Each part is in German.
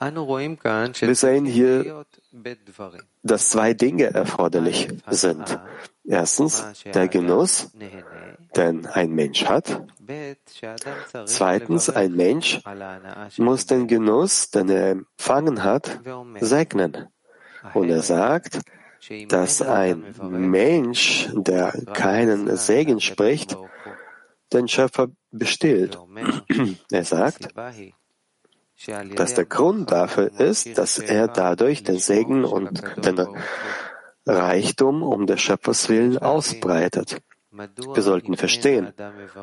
Wir sehen hier, dass zwei Dinge erforderlich sind. Erstens der Genuss, den ein Mensch hat. Zweitens, ein Mensch muss den Genuss, den er empfangen hat, segnen. Und er sagt, dass ein Mensch, der keinen Segen spricht, den Schöpfer bestillt. Er sagt, dass der Grund dafür ist, dass er dadurch den Segen und den Reichtum um des Schöpfers willen ausbreitet. Wir sollten verstehen,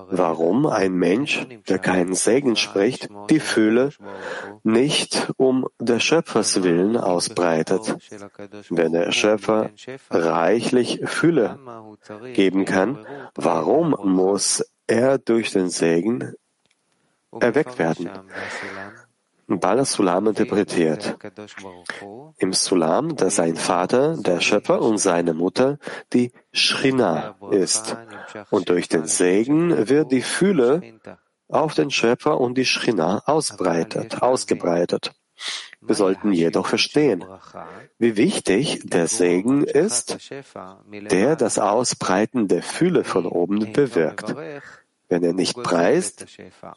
warum ein Mensch, der keinen Segen spricht, die Fülle nicht um des Schöpfers willen ausbreitet. Wenn der Schöpfer reichlich Fülle geben kann, warum muss er durch den Segen erweckt werden? Bala Sulam interpretiert. Im Sulam, dass sein Vater, der Schöpfer und seine Mutter die Shrina ist. Und durch den Segen wird die Fühle auf den Schöpfer und die Shrina ausbreitet, ausgebreitet. Wir sollten jedoch verstehen, wie wichtig der Segen ist, der das Ausbreiten der Fühle von oben bewirkt. Wenn er nicht preist,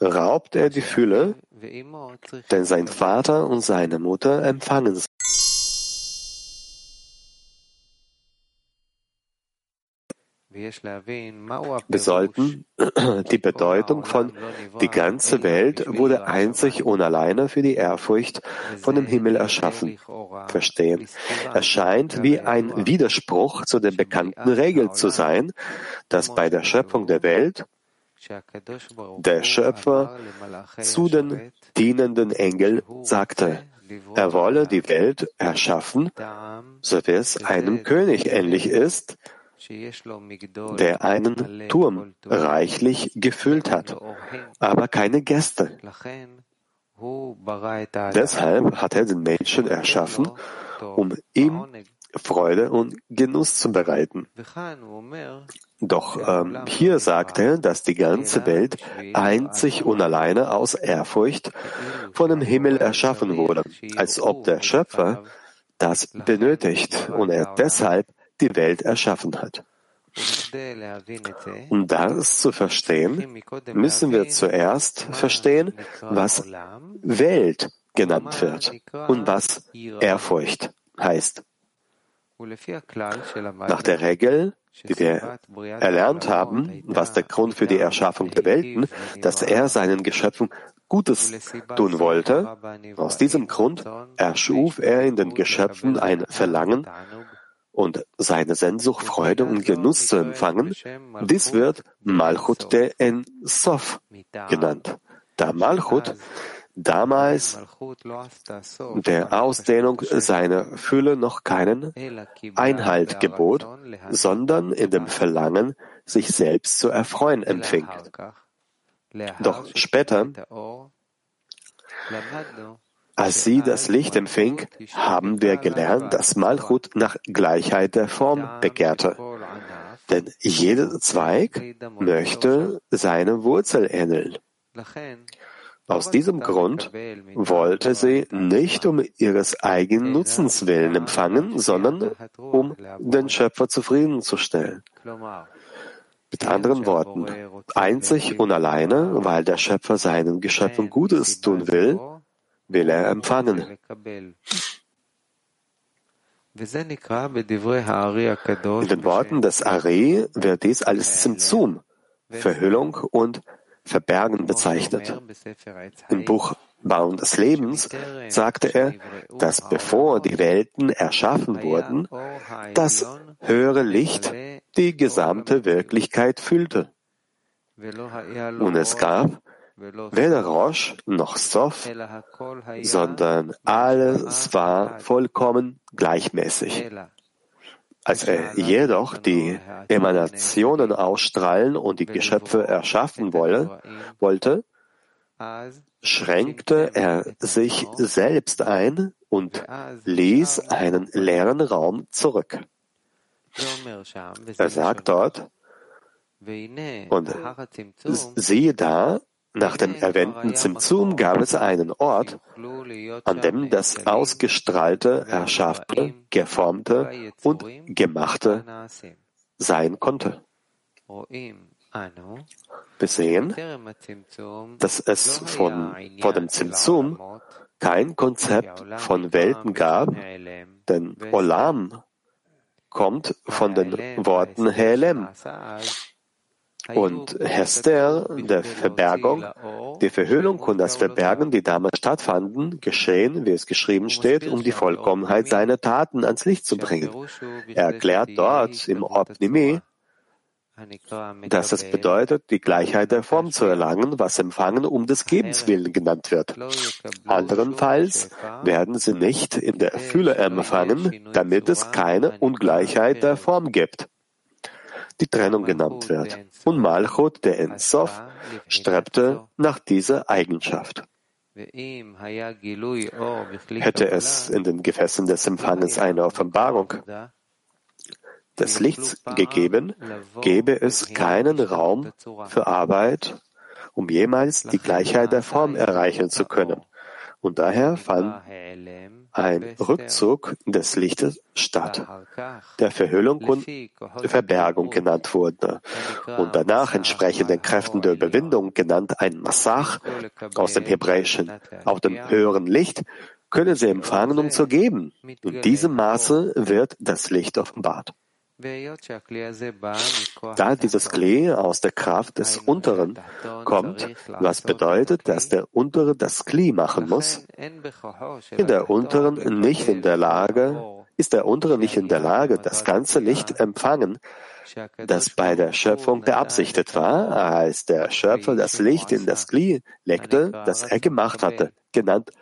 raubt er die Fülle, denn sein Vater und seine Mutter empfangen sie. Wir sollten die Bedeutung von die ganze Welt wurde einzig und alleine für die Ehrfurcht von dem Himmel erschaffen. Verstehen. Es scheint wie ein Widerspruch zu der bekannten Regel zu sein, dass bei der Schöpfung der Welt der Schöpfer zu den dienenden Engeln sagte, er wolle die Welt erschaffen, so wie es einem König ähnlich ist, der einen Turm reichlich gefüllt hat, aber keine Gäste. Deshalb hat er den Menschen erschaffen, um ihm Freude und Genuss zu bereiten. Doch ähm, hier sagt er, dass die ganze Welt einzig und alleine aus Ehrfurcht von dem Himmel erschaffen wurde, als ob der Schöpfer das benötigt und er deshalb die Welt erschaffen hat. Um das zu verstehen, müssen wir zuerst verstehen, was Welt genannt wird und was Ehrfurcht heißt. Nach der Regel, die wir erlernt haben, was der Grund für die Erschaffung der Welten, dass er seinen Geschöpfen Gutes tun wollte, aus diesem Grund erschuf er in den Geschöpfen ein Verlangen und seine Sehnsucht, Freude und Genuss zu empfangen. Dies wird Malchut de En Sof genannt. Da Malchut damals der Ausdehnung seiner Fülle noch keinen Einhalt gebot, sondern in dem Verlangen, sich selbst zu erfreuen empfing. Doch später, als sie das Licht empfing, haben wir gelernt, dass Malchut nach Gleichheit der Form begehrte. Denn jeder Zweig möchte seine Wurzel ähneln. Aus diesem Grund wollte sie nicht um ihres eigenen Nutzens willen empfangen, sondern um den Schöpfer zufriedenzustellen. Mit anderen Worten, einzig und alleine, weil der Schöpfer seinen Geschöpfen Gutes tun will, will er empfangen. In den Worten des Ari wird dies als Zimzum, Verhüllung und Verbergen bezeichnet. Im Buch Bauen des Lebens sagte er, dass bevor die Welten erschaffen wurden, das höhere Licht die gesamte Wirklichkeit füllte. Und es gab weder Rosh noch Sof, sondern alles war vollkommen gleichmäßig. Als er jedoch die Emanationen ausstrahlen und die Geschöpfe erschaffen wolle, wollte, schränkte er sich selbst ein und ließ einen leeren Raum zurück. Er sagt dort, und siehe da, Nach dem erwähnten Zimtzum gab es einen Ort, an dem das Ausgestrahlte, Erschaffte, Geformte und Gemachte sein konnte. Wir sehen, dass es von, vor dem Zimtzum kein Konzept von Welten gab, denn Olam kommt von den Worten Helem. Und Hester, der Verbergung, die Verhüllung und das Verbergen, die damals stattfanden, geschehen, wie es geschrieben steht, um die Vollkommenheit seiner Taten ans Licht zu bringen. Er erklärt dort im Opnimi, dass es bedeutet, die Gleichheit der Form zu erlangen, was Empfangen um des Gebens willen genannt wird. Anderenfalls werden sie nicht in der Fülle empfangen, damit es keine Ungleichheit der Form gibt, die Trennung genannt wird. Und Malchut, der Ensof, strebte nach dieser Eigenschaft. Hätte es in den Gefäßen des Empfangens eine Offenbarung, des Lichts gegeben, gäbe es keinen Raum für Arbeit, um jemals die Gleichheit der Form erreichen zu können. Und daher fand ein Rückzug des Lichtes statt, der Verhüllung und Verbergung genannt wurde. Und danach entsprechend den Kräften der Überwindung genannt ein Massach aus dem Hebräischen, auf dem höheren Licht, können sie empfangen, um zu geben. In diesem Maße wird das Licht offenbart. Da dieses Klee aus der Kraft des Unteren kommt, was bedeutet, dass der Untere das Klee machen muss, in der Unteren nicht in der Lage, ist der Untere nicht in der Lage, das ganze Licht empfangen, das bei der Schöpfung beabsichtigt war, als der Schöpfer das Licht in das Klee legte, das er gemacht hatte, genannt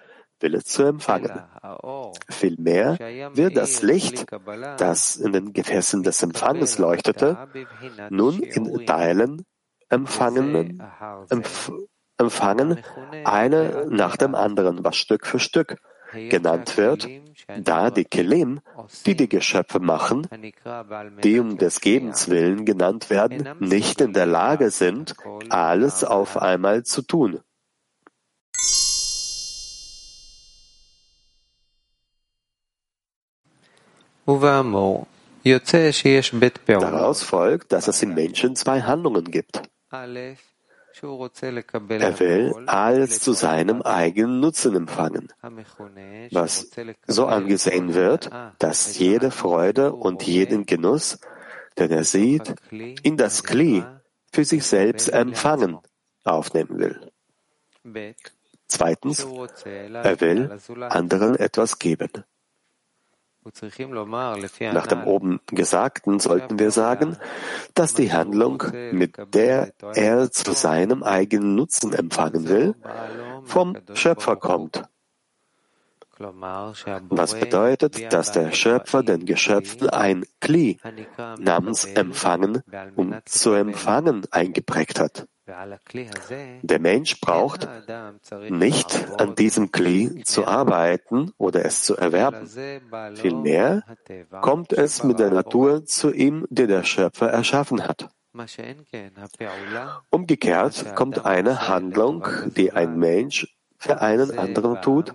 Wille zu empfangen. Vielmehr wird das Licht, das in den Gefäßen des Empfanges leuchtete, nun in Teilen empfangen, empf empfangen, eine nach dem anderen, was Stück für Stück genannt wird, da die Kelim, die die Geschöpfe machen, die um des Gebens willen genannt werden, nicht in der Lage sind, alles auf einmal zu tun. Daraus folgt, dass es im Menschen zwei Handlungen gibt. Er will alles zu seinem eigenen Nutzen empfangen, was so angesehen wird, dass jede Freude und jeden Genuss, den er sieht, in das Kli für sich selbst empfangen, aufnehmen will. Zweitens, er will anderen etwas geben. Nach dem oben Gesagten sollten wir sagen, dass die Handlung, mit der er zu seinem eigenen Nutzen empfangen will, vom Schöpfer kommt. Was bedeutet, dass der Schöpfer den Geschöpfen ein Kli namens Empfangen um zu empfangen eingeprägt hat. Der Mensch braucht nicht an diesem Kli zu arbeiten oder es zu erwerben. Vielmehr kommt es mit der Natur zu ihm, die der Schöpfer erschaffen hat. Umgekehrt kommt eine Handlung, die ein Mensch für einen anderen tut,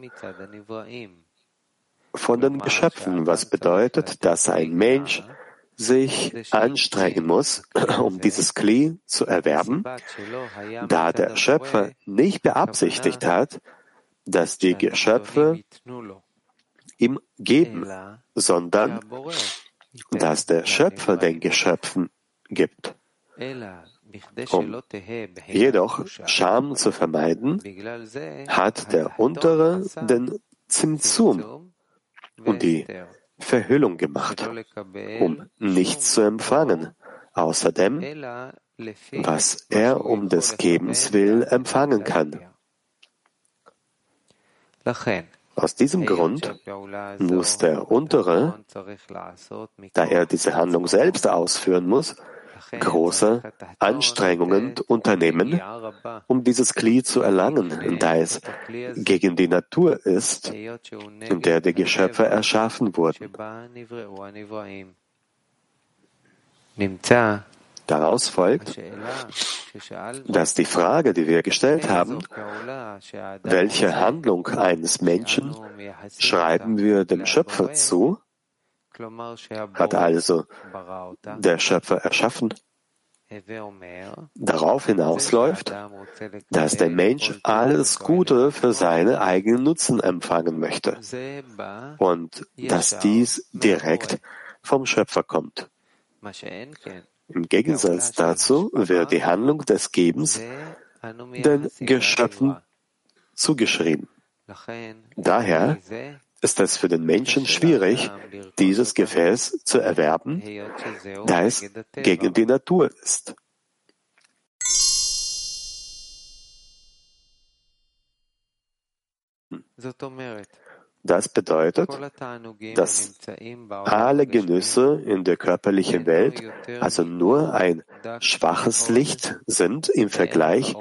von den Geschöpfen, was bedeutet, dass ein Mensch sich anstrengen muss, um dieses Kli zu erwerben, da der Schöpfer nicht beabsichtigt hat, dass die Geschöpfe ihm geben, sondern dass der Schöpfer den Geschöpfen gibt. Um jedoch Scham zu vermeiden, hat der Untere den Zimzum und die Verhüllung gemacht, um nichts zu empfangen, außerdem, was er um des Gebens will empfangen kann. Aus diesem Grund muss der Untere, da er diese Handlung selbst ausführen muss, große Anstrengungen unternehmen, um dieses Glied zu erlangen, da es gegen die Natur ist, in der die Geschöpfe erschaffen wurden. Daraus folgt, dass die Frage, die wir gestellt haben, welche Handlung eines Menschen schreiben wir dem Schöpfer zu, hat also der Schöpfer erschaffen, darauf hinausläuft, dass der Mensch alles Gute für seine eigenen Nutzen empfangen möchte. Und dass dies direkt vom Schöpfer kommt. Im Gegensatz dazu wird die Handlung des Gebens den Geschöpfen zugeschrieben. Daher ist es für den Menschen schwierig, dieses Gefäß zu erwerben, da es gegen die Natur ist. Das bedeutet, dass alle Genüsse in der körperlichen Welt also nur ein schwaches Licht sind im Vergleich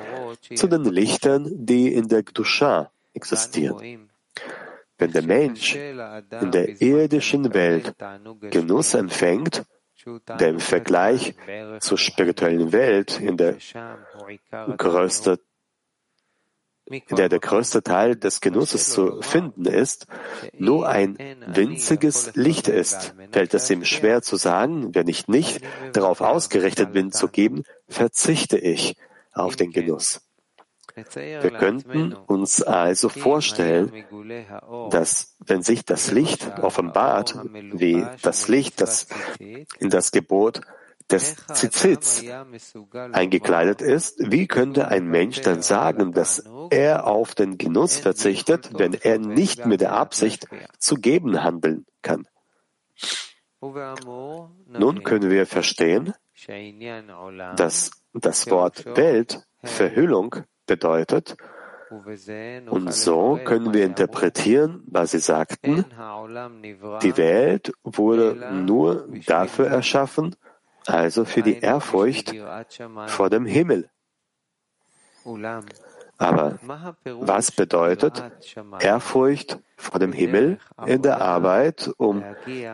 zu den Lichtern, die in der Gdusha existieren. Wenn der Mensch in der irdischen Welt Genuss empfängt, der im Vergleich zur spirituellen Welt in der größte in der der größte Teil des Genusses zu finden ist, nur ein winziges Licht ist, fällt es ihm schwer zu sagen, wenn ich nicht darauf ausgerichtet bin zu geben, verzichte ich auf den Genuss. Wir könnten uns also vorstellen, dass wenn sich das Licht offenbart, wie das Licht, das in das Gebot des Zizits eingekleidet ist, wie könnte ein Mensch dann sagen, dass er auf den Genuss verzichtet, wenn er nicht mit der Absicht zu geben handeln kann? Nun können wir verstehen, dass das Wort Welt Verhüllung bedeutet, und so können wir interpretieren, was sie sagten, die Welt wurde nur dafür erschaffen, also für die Ehrfurcht vor dem Himmel. Aber was bedeutet Ehrfurcht vor dem Himmel in der Arbeit, um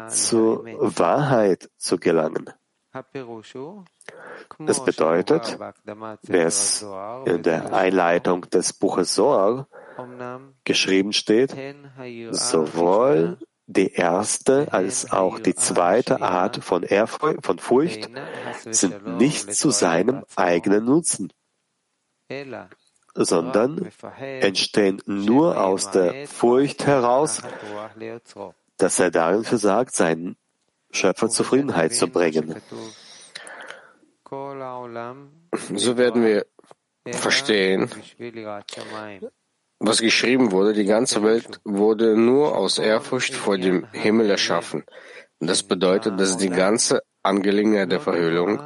zur Wahrheit zu gelangen? Es bedeutet, wie es in der Einleitung des Buches Soar geschrieben steht, sowohl die erste als auch die zweite Art von, Ehrfurcht, von Furcht sind nicht zu seinem eigenen Nutzen, sondern entstehen nur aus der Furcht heraus, dass er darin versagt, seinen Schöpfer Zufriedenheit zu bringen. So werden wir verstehen, was geschrieben wurde. Die ganze Welt wurde nur aus Ehrfurcht vor dem Himmel erschaffen. Das bedeutet, dass die ganze Angelegenheit der Verhüllung,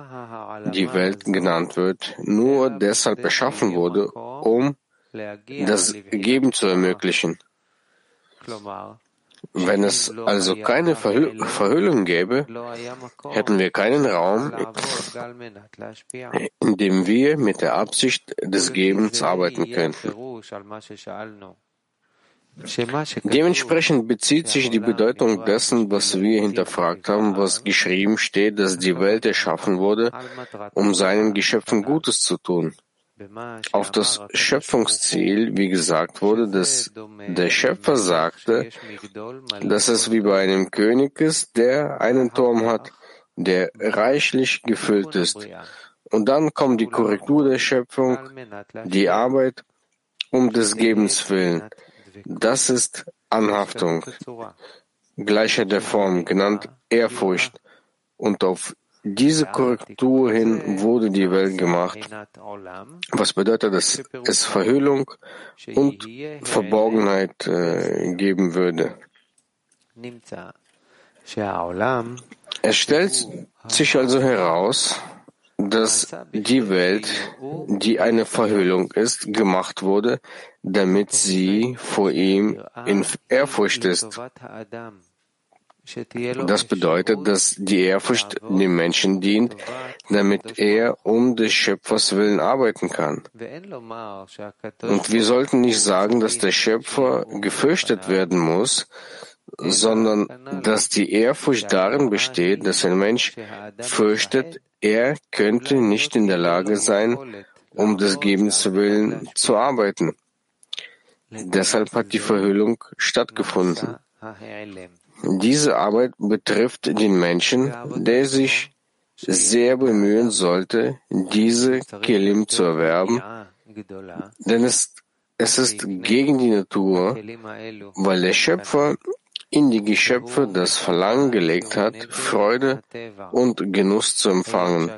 die Welt genannt wird, nur deshalb erschaffen wurde, um das Geben zu ermöglichen. Wenn es also keine Verhüllung gäbe, hätten wir keinen Raum, in dem wir mit der Absicht des Gebens arbeiten könnten. Dementsprechend bezieht sich die Bedeutung dessen, was wir hinterfragt haben, was geschrieben steht, dass die Welt erschaffen wurde, um seinen Geschöpfen Gutes zu tun auf das Schöpfungsziel, wie gesagt wurde, dass der Schöpfer sagte, dass es wie bei einem König ist, der einen Turm hat, der reichlich gefüllt ist. Und dann kommt die Korrektur der Schöpfung, die Arbeit um des Gebens willen. Das ist Anhaftung, gleicher der Form, genannt Ehrfurcht. Und auf diese Korrektur hin wurde die Welt gemacht. Was bedeutet, dass es Verhüllung und Verborgenheit äh, geben würde? Es stellt sich also heraus, dass die Welt, die eine Verhüllung ist, gemacht wurde, damit sie vor ihm in Ehrfurcht ist. Das bedeutet, dass die Ehrfurcht dem Menschen dient, damit er um des Schöpfers willen arbeiten kann. Und wir sollten nicht sagen, dass der Schöpfer gefürchtet werden muss, sondern dass die Ehrfurcht darin besteht, dass ein Mensch fürchtet, er könnte nicht in der Lage sein, um des Gebens willen zu arbeiten. Deshalb hat die Verhüllung stattgefunden. Diese Arbeit betrifft den Menschen, der sich sehr bemühen sollte, diese Kelim zu erwerben, denn es, es ist gegen die Natur, weil der Schöpfer in die Geschöpfe das Verlangen gelegt hat, Freude und Genuss zu empfangen.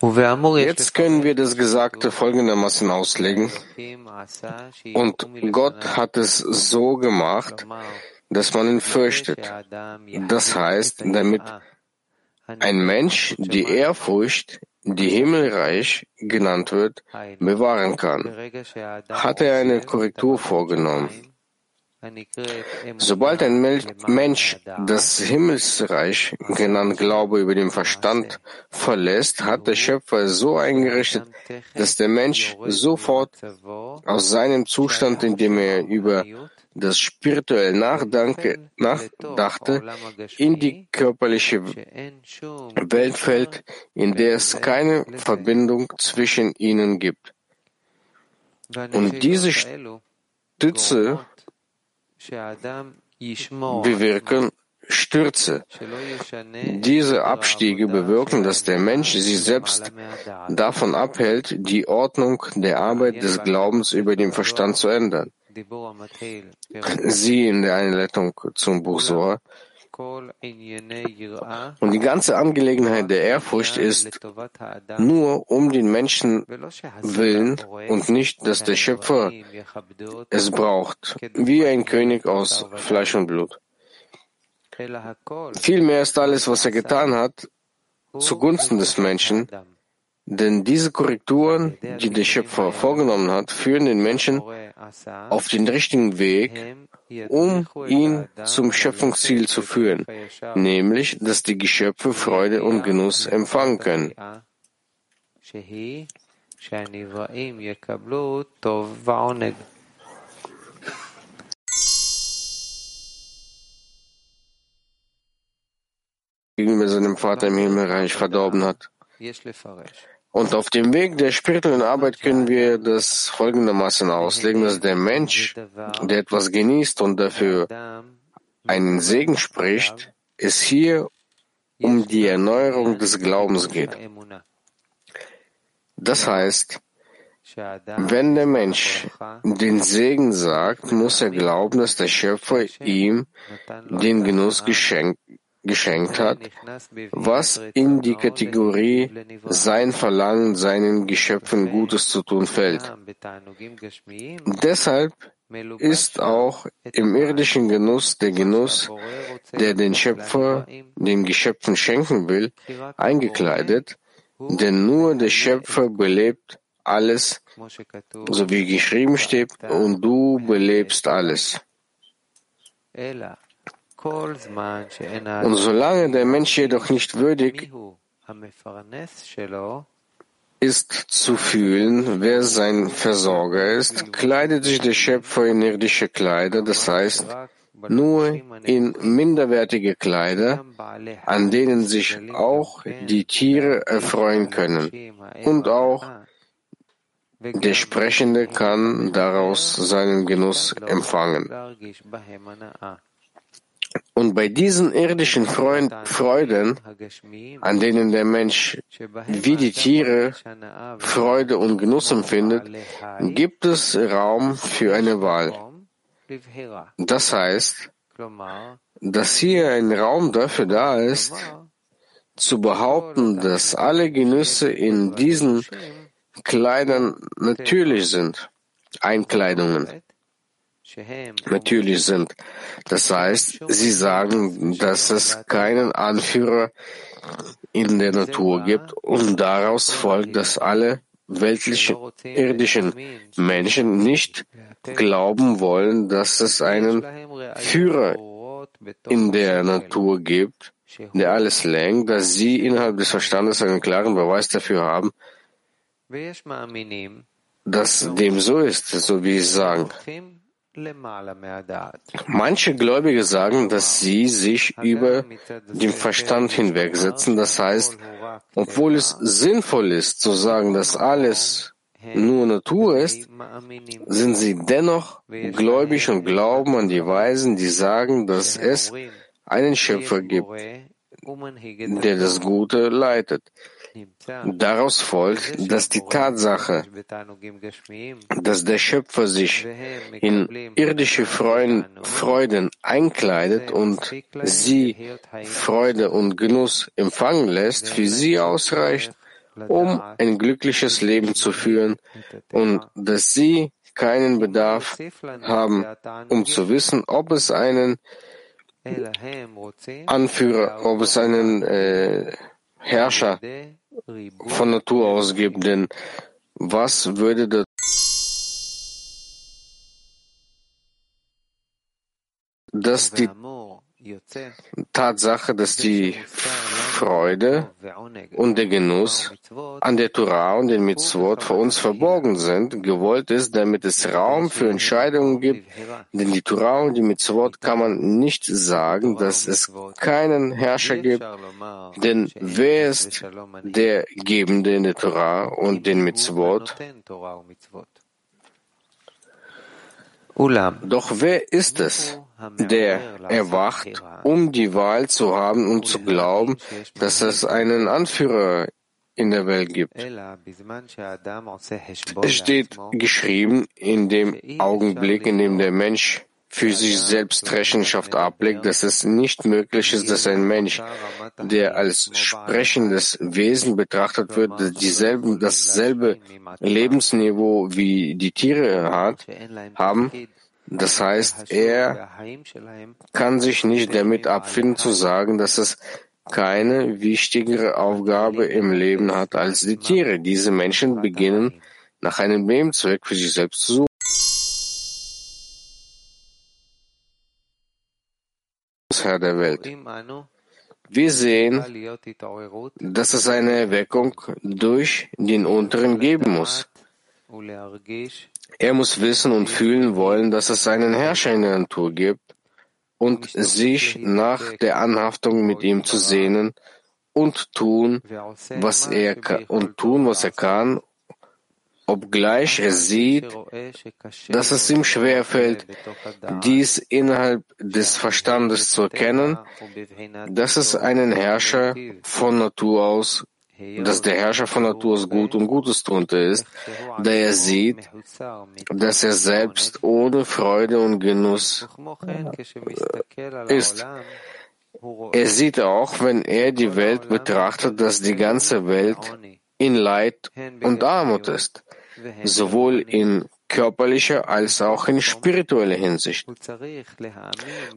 Jetzt können wir das Gesagte folgendermaßen auslegen. Und Gott hat es so gemacht, dass man ihn fürchtet. Das heißt, damit ein Mensch die Ehrfurcht, die Himmelreich genannt wird, bewahren kann, hat er eine Korrektur vorgenommen. Sobald ein Mensch das Himmelsreich, genannt Glaube über den Verstand, verlässt, hat der Schöpfer so eingerichtet, dass der Mensch sofort aus seinem Zustand, in dem er über das spirituell nachdachte, in die körperliche Welt fällt, in der es keine Verbindung zwischen ihnen gibt. Und diese Stütze bewirken Stürze. Diese Abstiege bewirken, dass der Mensch sich selbst davon abhält, die Ordnung der Arbeit des Glaubens über den Verstand zu ändern. Sie in der Einleitung zum Buch Soa. Und die ganze Angelegenheit der Ehrfurcht ist nur um den Menschen willen und nicht, dass der Schöpfer es braucht, wie ein König aus Fleisch und Blut. Vielmehr ist alles, was er getan hat, zugunsten des Menschen, denn diese Korrekturen, die der Schöpfer vorgenommen hat, führen den Menschen auf den richtigen Weg, um ihn zum Schöpfungsziel zu führen, nämlich, dass die Geschöpfe Freude und Genuss empfangen können. gegenüber seinem Vater im Himmelreich verdorben hat. Und auf dem Weg der spirituellen Arbeit können wir das folgendermaßen auslegen, dass der Mensch, der etwas genießt und dafür einen Segen spricht, es hier um die Erneuerung des Glaubens geht. Das heißt, wenn der Mensch den Segen sagt, muss er glauben, dass der Schöpfer ihm den Genuss geschenkt geschenkt hat, was in die Kategorie sein Verlangen, seinen Geschöpfen Gutes zu tun fällt. Deshalb ist auch im irdischen Genuss der Genuss, der den Schöpfer den Geschöpfen schenken will, eingekleidet, denn nur der Schöpfer belebt alles, so wie geschrieben steht, und du belebst alles. Und solange der Mensch jedoch nicht würdig ist zu fühlen, wer sein Versorger ist, kleidet sich der Schöpfer in irdische Kleider, das heißt nur in minderwertige Kleider, an denen sich auch die Tiere erfreuen können. Und auch der Sprechende kann daraus seinen Genuss empfangen. Und bei diesen irdischen Freuden, an denen der Mensch wie die Tiere Freude und Genuss empfindet, gibt es Raum für eine Wahl. Das heißt, dass hier ein Raum dafür da ist, zu behaupten, dass alle Genüsse in diesen Kleidern natürlich sind, Einkleidungen natürlich sind. Das heißt, sie sagen, dass es keinen Anführer in der Natur gibt und daraus folgt, dass alle weltlichen, irdischen Menschen nicht glauben wollen, dass es einen Führer in der Natur gibt, der alles lenkt, dass sie innerhalb des Verstandes einen klaren Beweis dafür haben, dass dem so ist, so wie sie sagen. Manche Gläubige sagen, dass sie sich über den Verstand hinwegsetzen. Das heißt, obwohl es sinnvoll ist zu sagen, dass alles nur Natur ist, sind sie dennoch gläubig und glauben an die Weisen, die sagen, dass es einen Schöpfer gibt, der das Gute leitet. Daraus folgt, dass die Tatsache, dass der Schöpfer sich in irdische Freuden einkleidet und sie Freude und Genuss empfangen lässt, für sie ausreicht, um ein glückliches Leben zu führen und dass sie keinen Bedarf haben, um zu wissen, ob es einen Anführer, ob es einen äh, Herrscher von Natur aus gibt. Denn was würde das dass die Tatsache, dass die Freude und der Genuss an der Torah und den Mitzvot vor uns verborgen sind, gewollt ist, damit es Raum für Entscheidungen gibt, denn die Torah und die Mitzvot kann man nicht sagen, dass es keinen Herrscher gibt, denn wer ist der Gebende in der Torah und den Mitzvot? Doch wer ist es, der erwacht, um die Wahl zu haben und zu glauben, dass es einen Anführer in der Welt gibt. Es steht geschrieben, in dem Augenblick, in dem der Mensch für sich selbst Rechenschaft ablegt, dass es nicht möglich ist, dass ein Mensch, der als sprechendes Wesen betrachtet wird, dieselben, dasselbe Lebensniveau wie die Tiere hat, haben, das heißt, er kann sich nicht damit abfinden zu sagen, dass es keine wichtigere Aufgabe im Leben hat als die Tiere. Diese Menschen beginnen nach einem Nebenzweck für sich selbst zu suchen. Herr der Welt. Wir sehen, dass es eine Erweckung durch den Unteren geben muss. Er muss wissen und fühlen wollen, dass es einen Herrscher in der Natur gibt und sich nach der Anhaftung mit ihm zu sehnen und tun, was er und tun, was er kann, obgleich er sieht, dass es ihm schwerfällt, dies innerhalb des Verstandes zu erkennen, dass es einen Herrscher von Natur aus dass der Herrscher von Natur aus gut und Gutes tuende ist, da er sieht, dass er selbst ohne Freude und Genuss ist. Er sieht auch, wenn er die Welt betrachtet, dass die ganze Welt in Leid und Armut ist, sowohl in körperlicher als auch in spiritueller Hinsicht.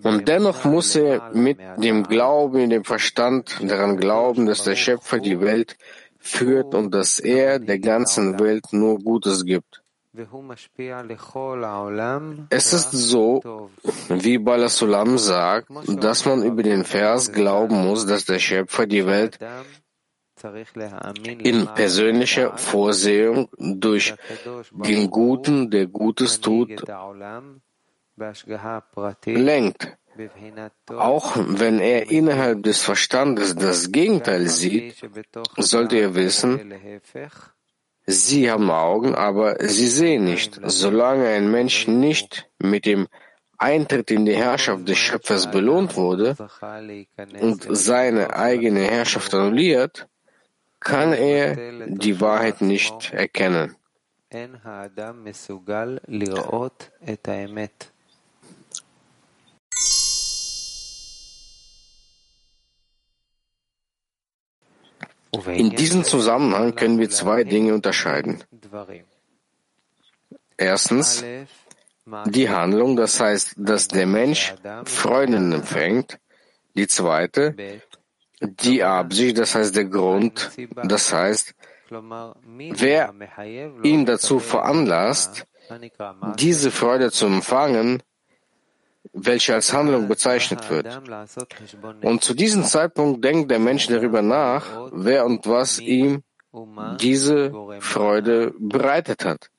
Und dennoch muss er mit dem Glauben, dem Verstand daran glauben, dass der Schöpfer die Welt führt und dass er der ganzen Welt nur Gutes gibt. Es ist so, wie Balasulam sagt, dass man über den Vers glauben muss, dass der Schöpfer die Welt in persönlicher Vorsehung durch den Guten, der Gutes tut, lenkt. Auch wenn er innerhalb des Verstandes das Gegenteil sieht, sollte er wissen, sie haben Augen, aber sie sehen nicht. Solange ein Mensch nicht mit dem Eintritt in die Herrschaft des Schöpfers belohnt wurde und seine eigene Herrschaft annulliert, kann er die Wahrheit nicht erkennen. In diesem Zusammenhang können wir zwei Dinge unterscheiden. Erstens, die Handlung, das heißt, dass der Mensch Freuden empfängt. Die zweite, die Absicht, das heißt der Grund, das heißt, wer ihn dazu veranlasst, diese Freude zu empfangen, welche als Handlung bezeichnet wird. Und zu diesem Zeitpunkt denkt der Mensch darüber nach, wer und was ihm diese Freude bereitet hat.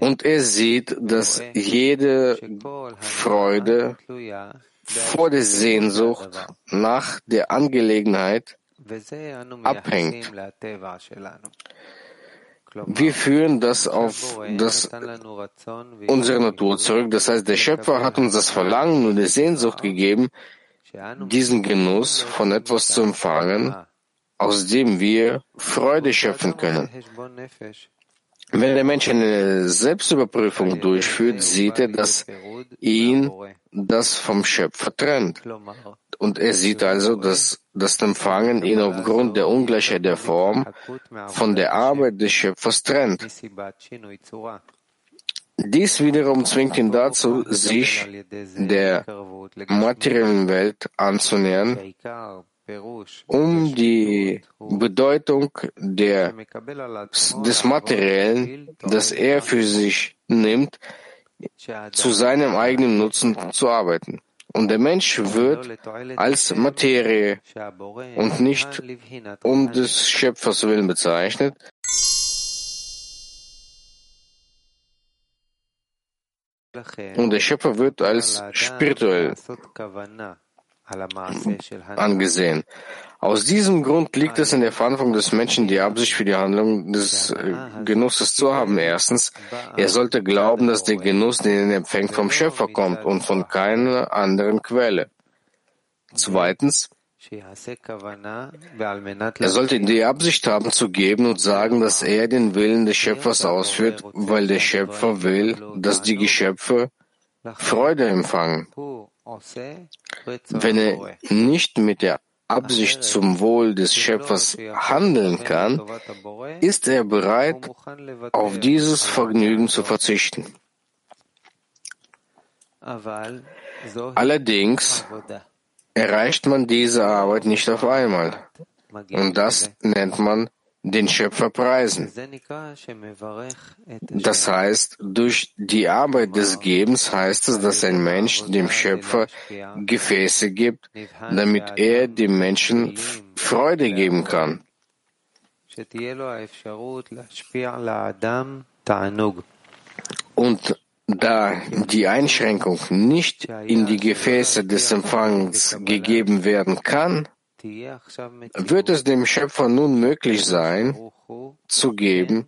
Und er sieht, dass jede Freude vor der Sehnsucht nach der Angelegenheit abhängt. Wir führen das auf das, unsere Natur zurück. Das heißt, der Schöpfer hat uns das Verlangen und die Sehnsucht gegeben, diesen Genuss von etwas zu empfangen, aus dem wir Freude schöpfen können. Wenn der Mensch eine Selbstüberprüfung durchführt, sieht er, dass ihn das vom Schöpfer trennt. Und er sieht also, dass das Empfangen ihn aufgrund der Ungleichheit der Form von der Arbeit des Schöpfers trennt. Dies wiederum zwingt ihn dazu, sich der materiellen Welt anzunähern, um die Bedeutung der, des Materiellen, das er für sich nimmt, zu seinem eigenen Nutzen zu arbeiten. Und der Mensch wird als Materie und nicht um des Schöpfers willen bezeichnet, und der Schöpfer wird als spirituell angesehen. Aus diesem Grund liegt es in der Verantwortung des Menschen, die Absicht für die Handlung des äh, Genusses zu haben. Erstens, er sollte glauben, dass der Genuss, den er empfängt, vom Schöpfer kommt und von keiner anderen Quelle. Zweitens, er sollte die Absicht haben zu geben und sagen, dass er den Willen des Schöpfers ausführt, weil der Schöpfer will, dass die Geschöpfe Freude empfangen. Wenn er nicht mit der Absicht zum Wohl des Schöpfers handeln kann, ist er bereit, auf dieses Vergnügen zu verzichten. Allerdings erreicht man diese Arbeit nicht auf einmal. Und das nennt man den Schöpfer preisen. Das heißt, durch die Arbeit des Gebens heißt es, dass ein Mensch dem Schöpfer Gefäße gibt, damit er dem Menschen Freude geben kann. Und da die Einschränkung nicht in die Gefäße des Empfangs gegeben werden kann, wird es dem Schöpfer nun möglich sein, zu geben,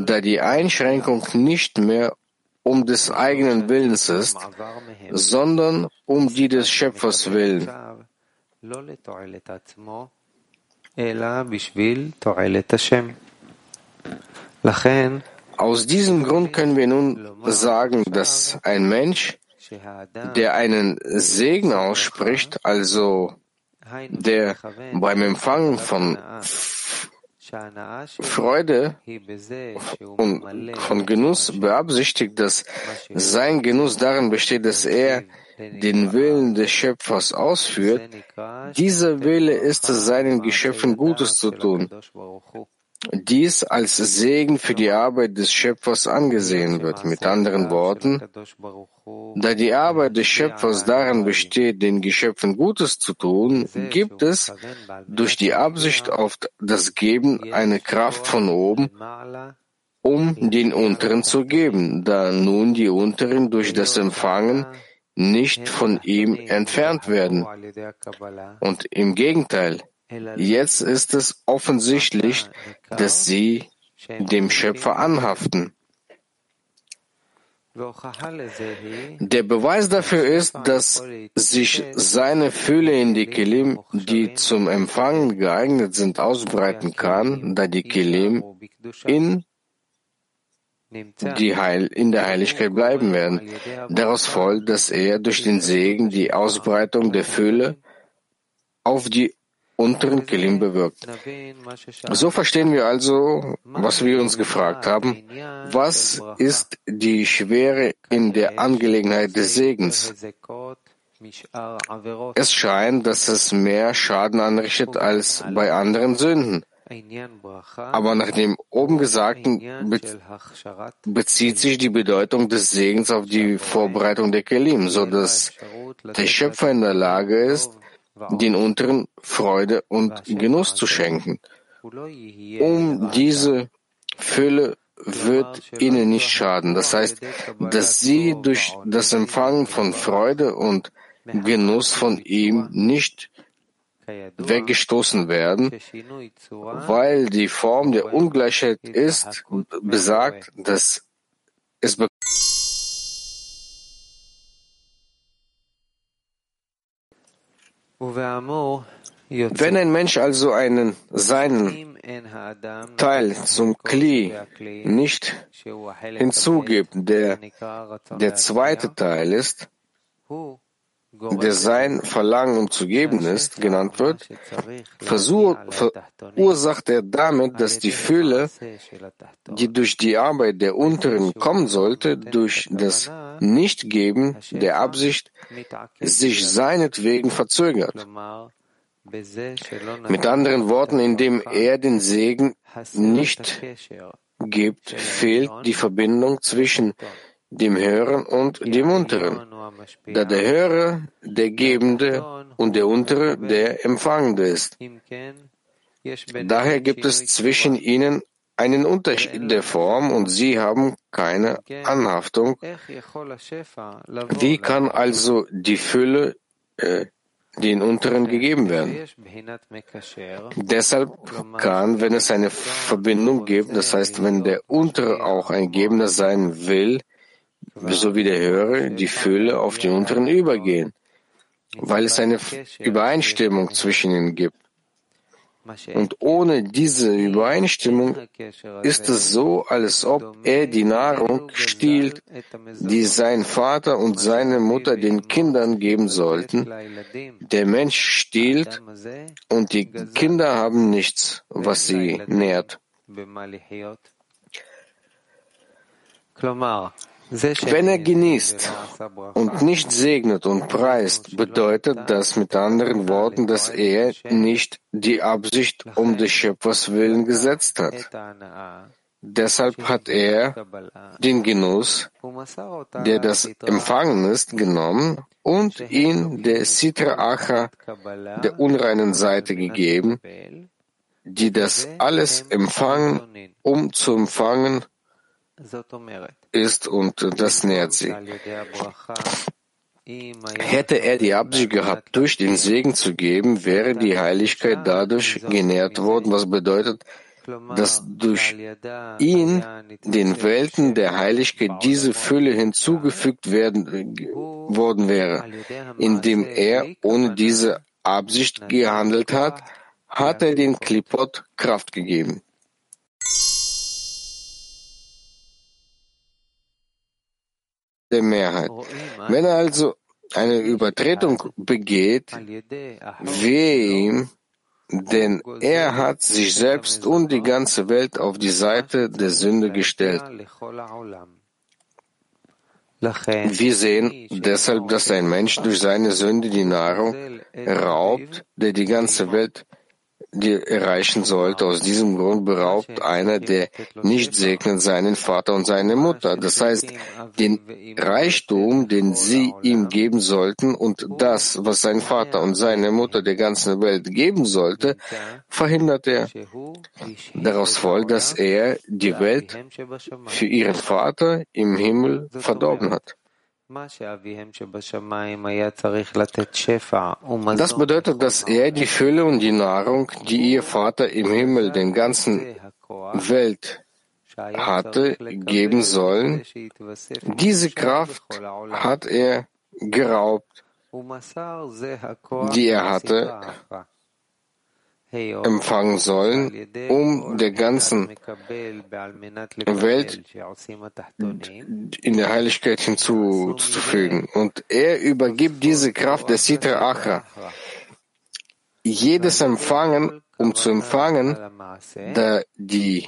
da die Einschränkung nicht mehr um des eigenen Willens ist, sondern um die des Schöpfers willen. Aus diesem Grund können wir nun sagen, dass ein Mensch, der einen Segen ausspricht, also der beim Empfangen von Freude und von Genuss beabsichtigt, dass sein Genuss darin besteht, dass er den Willen des Schöpfers ausführt, dieser Wille ist es, seinen Geschöpfen Gutes zu tun dies als Segen für die Arbeit des Schöpfers angesehen wird. Mit anderen Worten, da die Arbeit des Schöpfers darin besteht, den Geschöpfen Gutes zu tun, gibt es durch die Absicht auf das Geben eine Kraft von oben, um den Unteren zu geben, da nun die Unteren durch das Empfangen nicht von ihm entfernt werden. Und im Gegenteil, Jetzt ist es offensichtlich, dass sie dem Schöpfer anhaften. Der Beweis dafür ist, dass sich seine Fülle in die Kelim, die zum Empfangen geeignet sind, ausbreiten kann, da die Kelim in, die Heil, in der Heiligkeit bleiben werden. Daraus folgt, dass er durch den Segen die Ausbreitung der Fülle auf die unteren Kelim bewirkt. So verstehen wir also, was wir uns gefragt haben. Was ist die Schwere in der Angelegenheit des Segens? Es scheint, dass es mehr Schaden anrichtet als bei anderen Sünden. Aber nach dem oben Gesagten bezieht sich die Bedeutung des Segens auf die Vorbereitung der Kelim, so dass der Schöpfer in der Lage ist, den Unteren Freude und Genuss zu schenken. Um diese Fülle wird ihnen nicht schaden. Das heißt, dass sie durch das Empfangen von Freude und Genuss von ihm nicht weggestoßen werden, weil die Form der Ungleichheit ist, besagt, dass es wenn ein Mensch also einen seinen Teil zum Kli nicht hinzugibt, der der zweite Teil ist, der sein Verlangen um zu geben ist, genannt wird, verursacht er damit, dass die Fülle, die durch die Arbeit der Unteren kommen sollte, durch das Nichtgeben der Absicht, sich seinetwegen verzögert. Mit anderen Worten, indem er den Segen nicht gibt, fehlt die Verbindung zwischen dem Höheren und dem Unteren, da der Höhere der Gebende und der Untere der Empfangende ist. Daher gibt es zwischen ihnen einen Unterschied der Form und sie haben keine Anhaftung. Wie kann also die Fülle äh, den Unteren gegeben werden. Deshalb kann, wenn es eine Verbindung gibt, das heißt, wenn der Untere auch ein Gebender sein will, so wie der Höhere, die Fülle auf den Unteren übergehen, weil es eine Übereinstimmung zwischen ihnen gibt. Und ohne diese Übereinstimmung ist es so, als ob er die Nahrung stiehlt, die sein Vater und seine Mutter den Kindern geben sollten. Der Mensch stiehlt und die Kinder haben nichts, was sie nährt. Wenn er genießt und nicht segnet und preist, bedeutet das mit anderen Worten, dass er nicht die Absicht um des Schöpfers willen gesetzt hat. Deshalb hat er den Genuss, der das Empfangen ist, genommen und ihn der Sitra Acha, der unreinen Seite gegeben, die das alles empfangen, um zu empfangen ist und das nährt sie. Hätte er die Absicht gehabt, durch den Segen zu geben, wäre die Heiligkeit dadurch genährt worden, was bedeutet, dass durch ihn den Welten der Heiligkeit diese Fülle hinzugefügt werden, worden wäre. Indem er ohne diese Absicht gehandelt hat, hat er den Klipot Kraft gegeben. Der Mehrheit. Wenn er also eine Übertretung begeht, wehe ihm, denn er hat sich selbst und die ganze Welt auf die Seite der Sünde gestellt. Wir sehen deshalb, dass ein Mensch durch seine Sünde die Nahrung raubt, der die ganze Welt erreichen sollte. Aus diesem Grund beraubt einer, der nicht segnet, seinen Vater und seine Mutter. Das heißt, den Reichtum, den sie ihm geben sollten und das, was sein Vater und seine Mutter der ganzen Welt geben sollte, verhindert er. Daraus folgt, dass er die Welt für ihren Vater im Himmel verdorben hat. Das bedeutet, dass er die Fülle und die Nahrung, die ihr Vater im Himmel den ganzen Welt hatte, geben sollen. Diese Kraft hat er geraubt, die er hatte, empfangen sollen, um der ganzen Welt in der Heiligkeit hinzuzufügen. Und er übergibt diese Kraft der Sitra Achra. Jedes Empfangen, um zu empfangen, da die,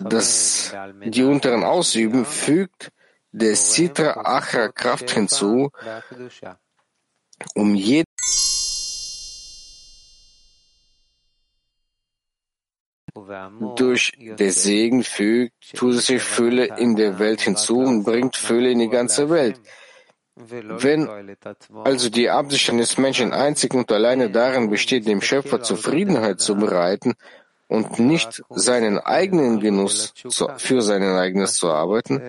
das, die Unteren ausüben, fügt der Sitra Achra Kraft hinzu, um jeden durch den Segen fügt zusätzlich Fülle in der Welt hinzu und bringt Fülle in die ganze Welt. Wenn also die Absicht eines Menschen einzig und alleine darin besteht, dem Schöpfer Zufriedenheit zu bereiten und nicht seinen eigenen Genuss zu, für seinen eigenes zu arbeiten,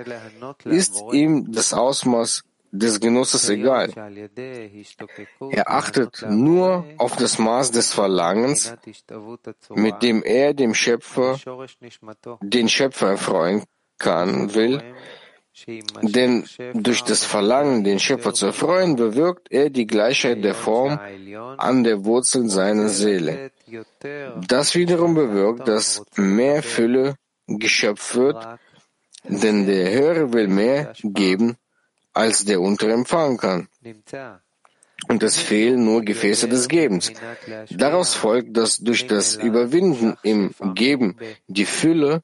ist ihm das Ausmaß des Genusses egal. Er achtet nur auf das Maß des Verlangens, mit dem er dem Schöpfer, den Schöpfer erfreuen kann, will, denn durch das Verlangen, den Schöpfer zu erfreuen, bewirkt er die Gleichheit der Form an der Wurzel seiner Seele. Das wiederum bewirkt, dass mehr Fülle geschöpft wird, denn der Höhere will mehr geben, als der Untere empfangen kann. Und es fehlen nur Gefäße des Gebens. Daraus folgt, dass durch das Überwinden im Geben die Fülle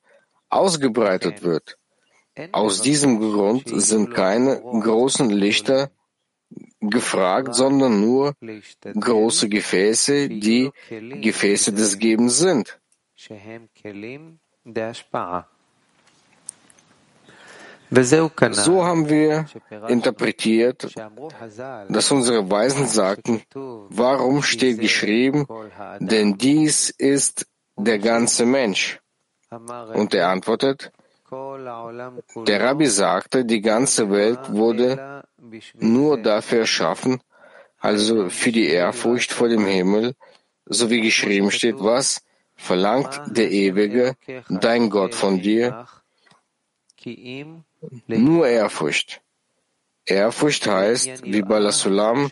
ausgebreitet wird. Aus diesem Grund sind keine großen Lichter gefragt, sondern nur große Gefäße, die Gefäße des Gebens sind. So haben wir interpretiert, dass unsere Weisen sagten, warum steht geschrieben, denn dies ist der ganze Mensch. Und er antwortet, der Rabbi sagte, die ganze Welt wurde nur dafür erschaffen, also für die Ehrfurcht vor dem Himmel, so wie geschrieben steht, was verlangt der Ewige, dein Gott von dir? Nur Ehrfurcht. Ehrfurcht heißt, wie Bala Sulam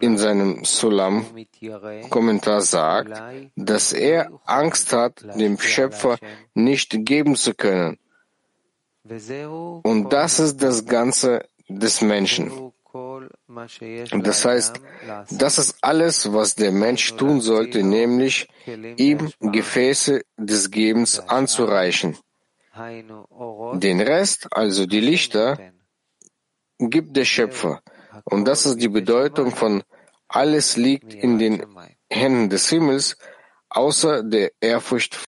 in seinem Sulam-Kommentar sagt, dass er Angst hat, dem Schöpfer nicht geben zu können. Und das ist das Ganze des Menschen. Das heißt, das ist alles, was der Mensch tun sollte, nämlich ihm Gefäße des Gebens anzureichen. Den Rest, also die Lichter, gibt der Schöpfer. Und das ist die Bedeutung von alles liegt in den Händen des Himmels, außer der Ehrfurcht.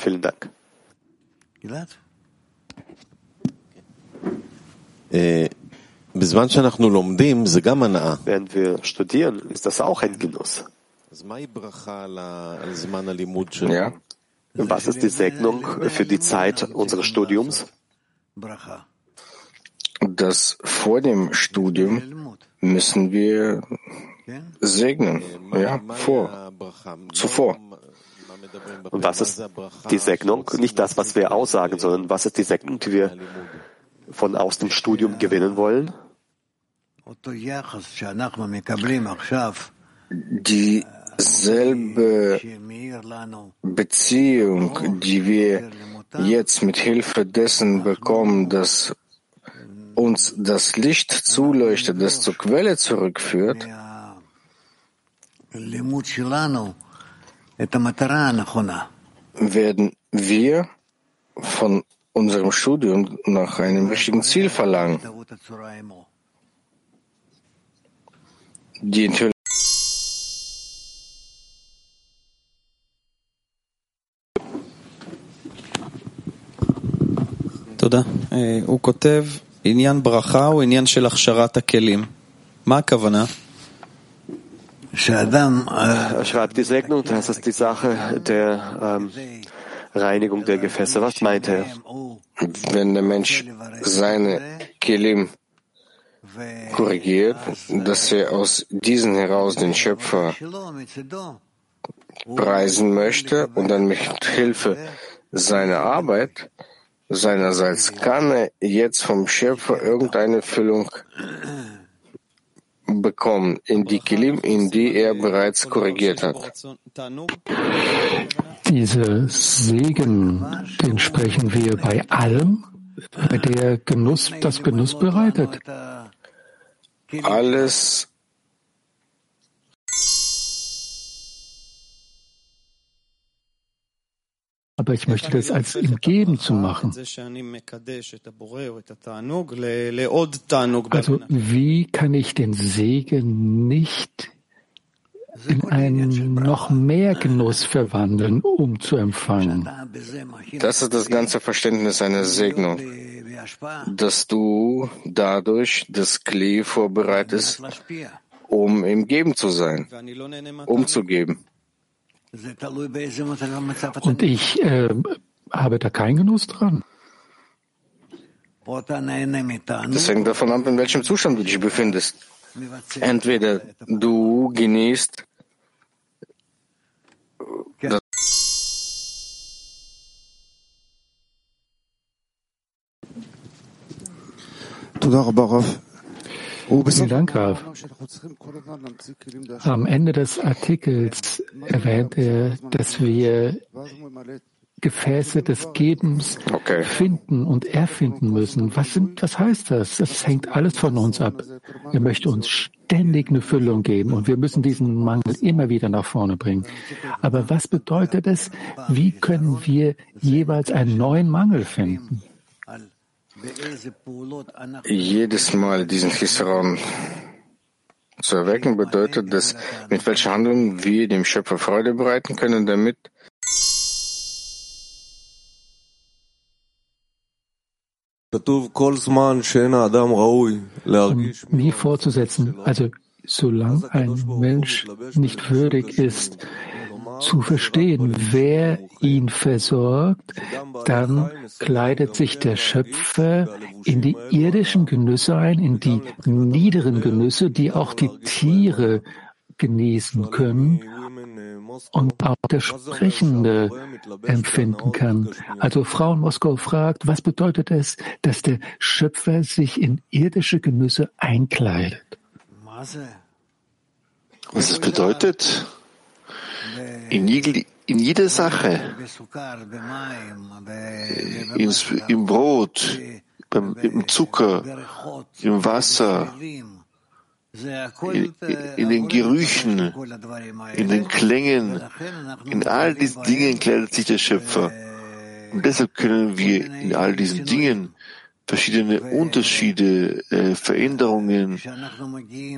Vielen Dank. Während wir studieren, ist das auch ein Genuss. Ja. Was ist die Segnung für die Zeit unseres Studiums? Das vor dem Studium müssen wir segnen. Ja, vor, zuvor. Und was ist die Segnung? Nicht das, was wir aussagen, sondern was ist die Segnung, die wir von aus dem Studium gewinnen wollen? Die selbe Beziehung, die wir jetzt mit Hilfe dessen bekommen, dass uns das Licht zuleuchtet, das zur Quelle zurückführt, werden wir von unserem Studium nach einem richtigen Ziel verlangen. Die תודה. הוא כותב, עניין ברכה הוא עניין של הכשרת הכלים. מה הכוונה? Er schreibt die Segnung, das ist die Sache der ähm, Reinigung der Gefäße. Was meint er? Wenn der Mensch seine Kelim korrigiert, dass er aus diesen heraus den Schöpfer preisen möchte und dann mit Hilfe seiner Arbeit Seinerseits kann er jetzt vom Schöpfer irgendeine Füllung bekommen in die Kilim, in die er bereits korrigiert hat. Diese Segen, den sprechen wir bei allem, bei der Genuss das Genuss bereitet. Alles Aber ich möchte das als im Geben zu machen. Also wie kann ich den Segen nicht in einen noch mehr Genuss verwandeln, um zu empfangen. Das ist das ganze Verständnis einer Segnung, dass du dadurch das Klee vorbereitest, um im Geben zu sein, um zu geben. Und ich äh, habe da keinen Genuss dran. Das hängt davon ab, in welchem Zustand du dich befindest. Entweder du genießt das Vielen Dank, Rav. Am Ende des Artikels erwähnt er, dass wir Gefäße des Gebens okay. finden und erfinden müssen. Was, sind, was heißt das? Das hängt alles von uns ab. Er möchte uns ständig eine Füllung geben und wir müssen diesen Mangel immer wieder nach vorne bringen. Aber was bedeutet es? Wie können wir jeweils einen neuen Mangel finden? Jedes Mal diesen Hisron zu erwecken bedeutet, dass mit welcher Handlung wir dem Schöpfer Freude bereiten können, damit Wie fortzusetzen, also solange ein Mensch nicht würdig ist, zu verstehen, wer ihn versorgt, dann kleidet sich der Schöpfer in die irdischen Genüsse ein, in die niederen Genüsse, die auch die Tiere genießen können und auch der Sprechende empfinden kann. Also Frau in Moskau fragt, was bedeutet es, dass der Schöpfer sich in irdische Genüsse einkleidet? Was es bedeutet? In, je, in jeder Sache, ins, im Brot, beim, im Zucker, im Wasser, in, in, den Gerüchen, in den Klängen, in all diesen Dingen kleidet sich der Schöpfer. Und deshalb können wir in all diesen Dingen verschiedene Unterschiede, äh, Veränderungen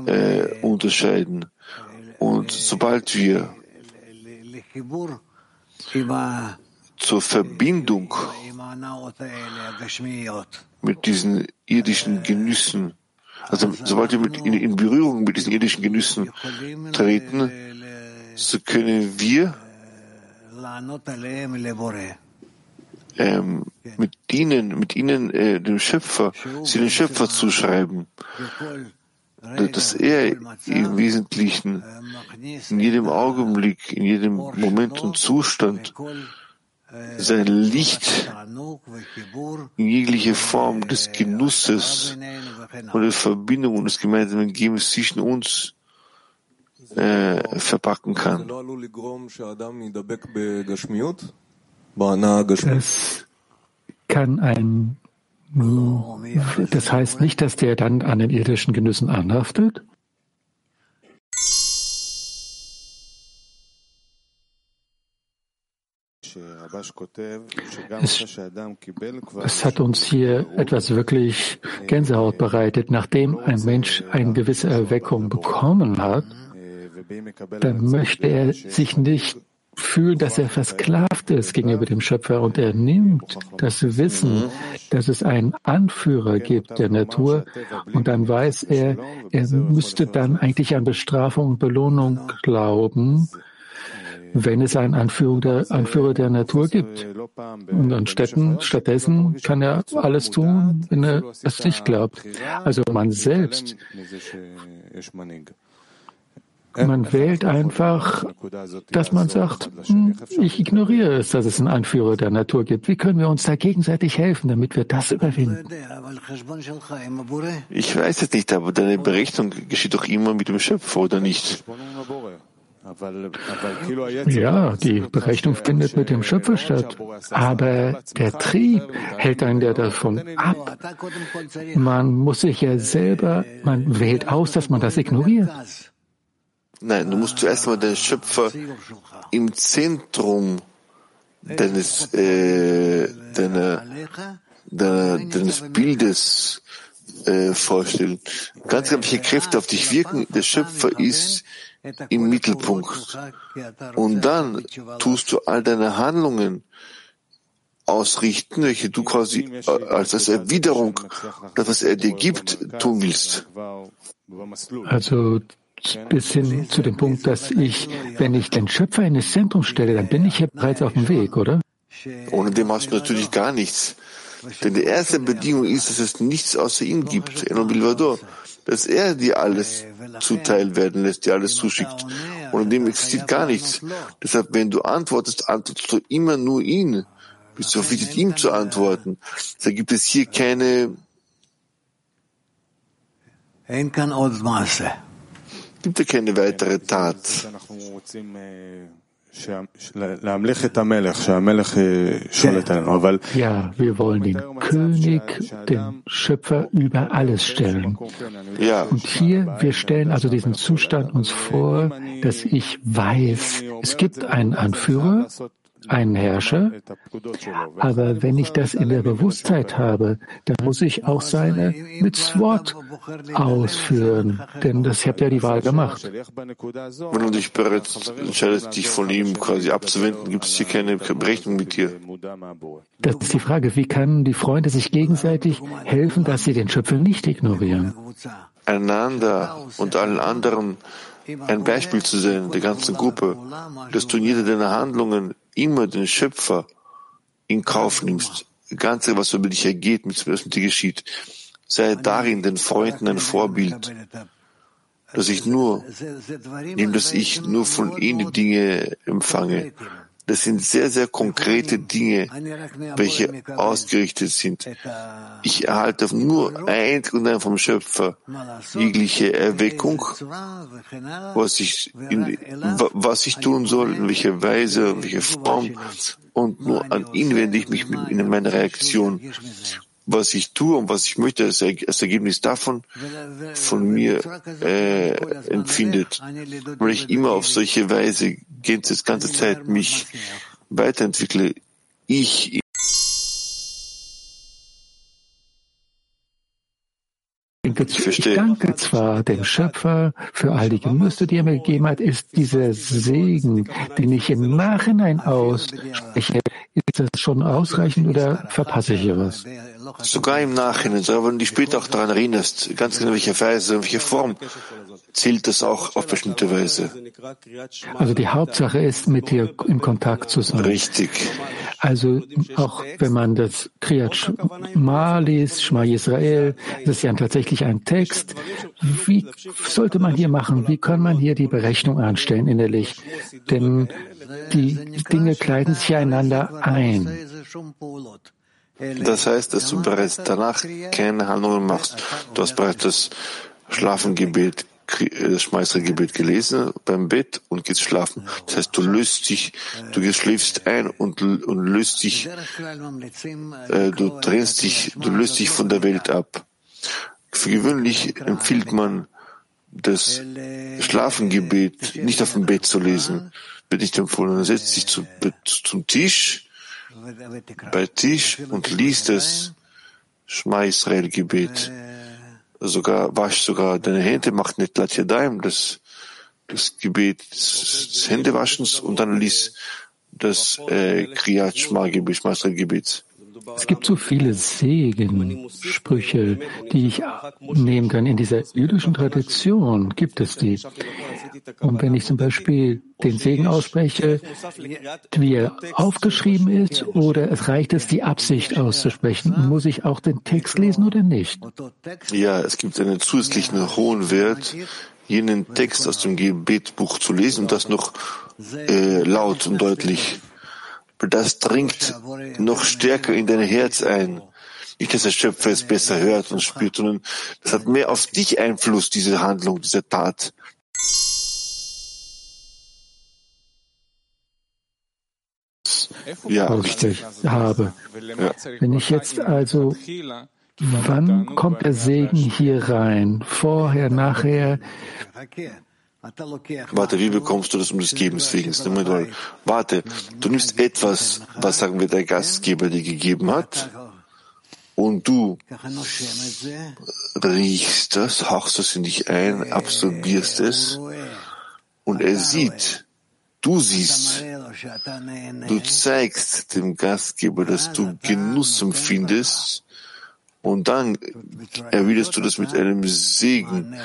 äh, unterscheiden. Und sobald wir zur Verbindung mit diesen irdischen Genüssen. Also sobald wir in, in, Berührung mit diesen irdischen Genüssen treten, so können wir ähm, mit ihnen, mit ihnen äh, dem Schöpfer, sie den Schöpfer zuschreiben, dass er im Wesentlichen in jedem Augenblick, in jedem Moment und Zustand sein Licht in jegliche Form des Genusses und der Verbindung und des gemeinsamen Gebens zwischen uns äh, verpacken kann. Das kann ein, das heißt nicht, dass der dann an den irdischen Genüssen anhaftet? Es, hat uns hier etwas wirklich Gänsehaut bereitet. Nachdem ein Mensch eine gewisse Erweckung bekommen hat, dann möchte er sich nicht fühlen, dass er versklavt ist gegenüber dem Schöpfer und er nimmt das Wissen, dass es einen Anführer gibt der Natur und dann weiß er, er müsste dann eigentlich an Bestrafung und Belohnung glauben wenn es einen Anführer der, Anführer der Natur gibt. Und anstatten, stattdessen kann er alles tun, wenn er es nicht glaubt. Also man selbst, man wählt einfach, dass man sagt, hm, ich ignoriere es, dass es einen Anführer der Natur gibt. Wie können wir uns da gegenseitig helfen, damit wir das überwinden? Ich weiß es nicht, aber deine Berechnung geschieht doch immer mit dem Schöpfer, oder nicht? Ja, die Berechnung findet mit dem Schöpfer statt. Aber der Trieb hält einen ja davon ab. Man muss sich ja selber, man wählt aus, dass man das ignoriert. Nein, du musst zuerst mal den Schöpfer im Zentrum deines, äh, deiner, deiner, deines Bildes äh, vorstellen. Ganz, viele Kräfte auf dich wirken. Der Schöpfer ist im Mittelpunkt. Und dann tust du all deine Handlungen ausrichten, welche du quasi äh, als, als Erwiderung, das was er dir gibt, tun willst. Also bis hin zu dem Punkt, dass ich, wenn ich den Schöpfer in das Zentrum stelle, dann bin ich ja bereits auf dem Weg, oder? Ohne dem hast du natürlich gar nichts. Denn die erste Bedingung ist, dass es nichts außer ihm gibt, Enon Bilvador, dass er dir alles zuteil werden lässt, dir alles zuschickt. Ohne dem existiert gar nichts. Deshalb, wenn du antwortest, antwortest du immer nur ihn. Bist du verpflichtet, ihm zu antworten. Da gibt es hier keine gibt ja keine weitere Tat. Ja, wir wollen den König, den Schöpfer über alles stellen. Ja. Und hier, wir stellen also diesen Zustand uns vor, dass ich weiß, es gibt einen Anführer, einen Herrscher, aber wenn ich das in der Bewusstheit habe, dann muss ich auch seine Mitzvot ausführen, denn das habt ja die Wahl gemacht. Wenn du dich bereits entscheidest, dich von ihm quasi abzuwenden, gibt es hier keine Berechnung mit dir. Das ist die Frage, wie können die Freunde sich gegenseitig helfen, dass sie den Schöpfer nicht ignorieren? Einander und allen anderen ein Beispiel zu sein, der ganzen Gruppe, dass du in jeder deiner Handlungen immer den Schöpfer in Kauf nimmst. Das Ganze, was über dich ergeht, mit was mit dir geschieht. Sei darin den Freunden ein Vorbild, dass ich nur, indem dass ich nur von ihnen Dinge empfange, das sind sehr, sehr konkrete Dinge, welche ausgerichtet sind. Ich erhalte nur ein und ein vom Schöpfer jegliche Erweckung, was ich, in, was ich tun soll, in welcher Weise, in welcher Form. Und nur an ihn wende ich mich in meiner Reaktion was ich tue und was ich möchte, als Ergebnis davon von mir äh, empfindet. Weil ich immer auf solche Weise die ganze Zeit mich weiterentwickle, ich Ich danke zwar dem Schöpfer für all die Genüsse, die er mir gegeben hat, ist dieser Segen, den ich im Nachhinein ausspreche, ist das schon ausreichend oder verpasse ich hier was? Sogar im Nachhinein, sogar wenn du dich später auch daran erinnerst, ganz genau welche Weise, welche Form, zählt das auch auf bestimmte Weise. Also die Hauptsache ist, mit dir in Kontakt zu sein. Richtig. Also auch wenn man das Kriyat Shma liest, Shma Yisrael, das ist ja tatsächlich ein Text. Wie sollte man hier machen? Wie kann man hier die Berechnung anstellen innerlich? Denn die Dinge kleiden sich einander ein. Das heißt, dass du bereits danach keine Handlungen machst. Du hast bereits das Schlafengebet, das Schmeißergebet gelesen beim Bett und gehst schlafen. Das heißt, du löst dich, du schläfst ein und, und löst dich, äh, du trennst dich, du löst dich von der Welt ab. Für gewöhnlich empfiehlt man, das Schlafengebet nicht auf dem Bett zu lesen. Wird nicht empfohlen. Man setzt sich zu, zum Tisch, bei Tisch und liest das Schma Israel Gebet. Sogar, wasch sogar deine Hände, macht nicht Lat Yadayim, das, das Gebet des Händewaschens und dann liest das äh, Kriyat Shma Gebet, Gebet. Es gibt so viele Segensprüche, die ich nehmen kann. In dieser jüdischen Tradition gibt es die. Und wenn ich zum Beispiel den Segen ausspreche, wie er aufgeschrieben ist, oder es reicht es, die Absicht auszusprechen, muss ich auch den Text lesen oder nicht? Ja, es gibt einen zusätzlichen hohen Wert, jenen Text aus dem Gebetbuch zu lesen und das noch äh, laut und deutlich das dringt noch stärker in dein Herz ein. Nicht, dass der Schöpfer es besser hört und spürt, sondern das hat mehr auf dich Einfluss, diese Handlung, diese Tat. Ja, richtig. Habe. Ja. Wenn ich jetzt also, wann kommt der Segen hier rein? Vorher, nachher? Warte, wie bekommst du das um des Gebens wegen? Warte, du nimmst etwas, was sagen wir der Gastgeber dir gegeben hat, und du riechst das, hauchst das in dich ein, absorbierst es und er sieht, du siehst, du zeigst dem Gastgeber, dass du Genuss empfindest und dann erwiderst du das mit einem Segen.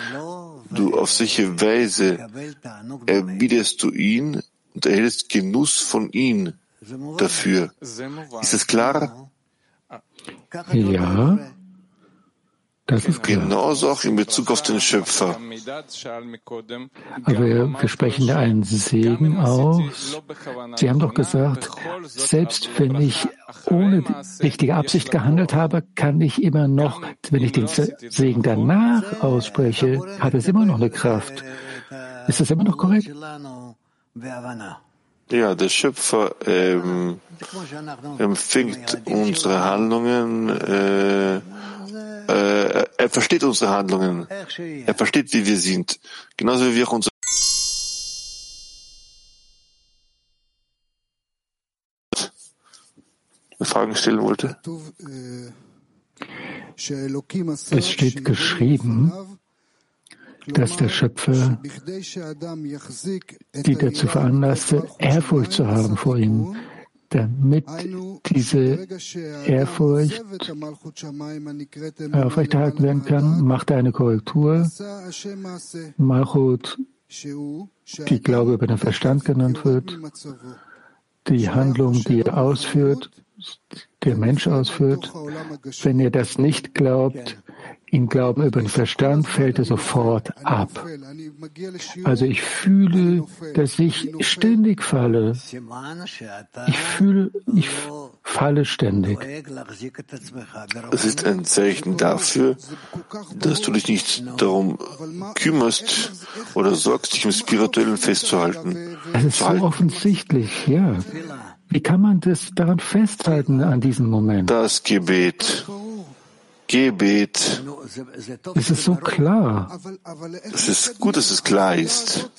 Du auf solche Weise erwiderst du ihn und erhältst Genuss von ihm dafür. Ist es klar? Ja. Das ist klar. Genauso auch in Bezug auf den Schöpfer. Aber wir, wir sprechen da einen Segen aus. Sie haben doch gesagt, selbst wenn ich ohne richtige Absicht gehandelt habe, kann ich immer noch, wenn ich den Segen danach ausspreche, hat es immer noch eine Kraft. Ist das immer noch korrekt? Ja, der Schöpfer ähm, empfängt unsere Handlungen, äh, äh, er versteht unsere Handlungen, er versteht, wie wir sind, genauso wie wir auch unsere Fragen stellen wollte. Es steht geschrieben, dass der Schöpfer die dazu veranlasste, Ehrfurcht zu haben vor ihm, damit diese Ehrfurcht aufrechterhalten werden kann, macht er eine Korrektur. Malchut, die Glaube über den Verstand genannt wird, die Handlung, die er ausführt, der Mensch ausführt. Wenn er das nicht glaubt, in Glauben über den Verstand fällt er sofort ab. Also ich fühle, dass ich ständig falle. Ich fühle, ich falle ständig. Es ist ein Zeichen dafür, dass du dich nicht darum kümmerst oder sorgst, dich im Spirituellen festzuhalten. Es ist so offensichtlich, ja. Wie kann man das daran festhalten an diesem Moment? Das Gebet. Gebet. Es ist so klar. Es ist gut, dass es klar ist.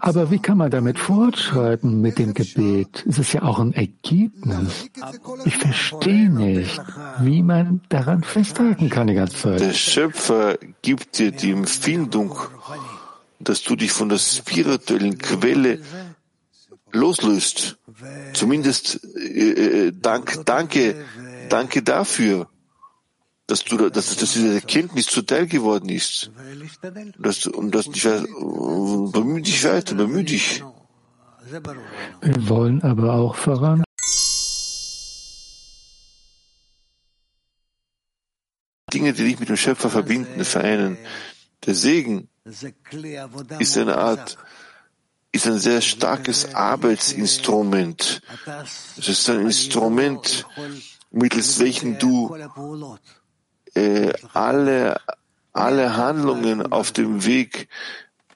Aber wie kann man damit fortschreiten mit dem Gebet? Es ist ja auch ein Ergebnis. Ich verstehe nicht, wie man daran festhalten kann die ganze Zeit. Der Schöpfer gibt dir die Empfindung, dass du dich von der spirituellen Quelle loslöst. Zumindest äh, äh dank, danke, danke dafür dass du, dass, dass diese Erkenntnis zuteil geworden ist. Dass, und dass dich, bemühe dich weiter, bemühe dich. Wir wollen aber auch voran. Dinge, die dich mit dem Schöpfer verbinden, vereinen. Der Segen ist eine Art, ist ein sehr starkes Arbeitsinstrument. Es ist ein Instrument, mittels welchem du äh, alle, alle Handlungen auf dem Weg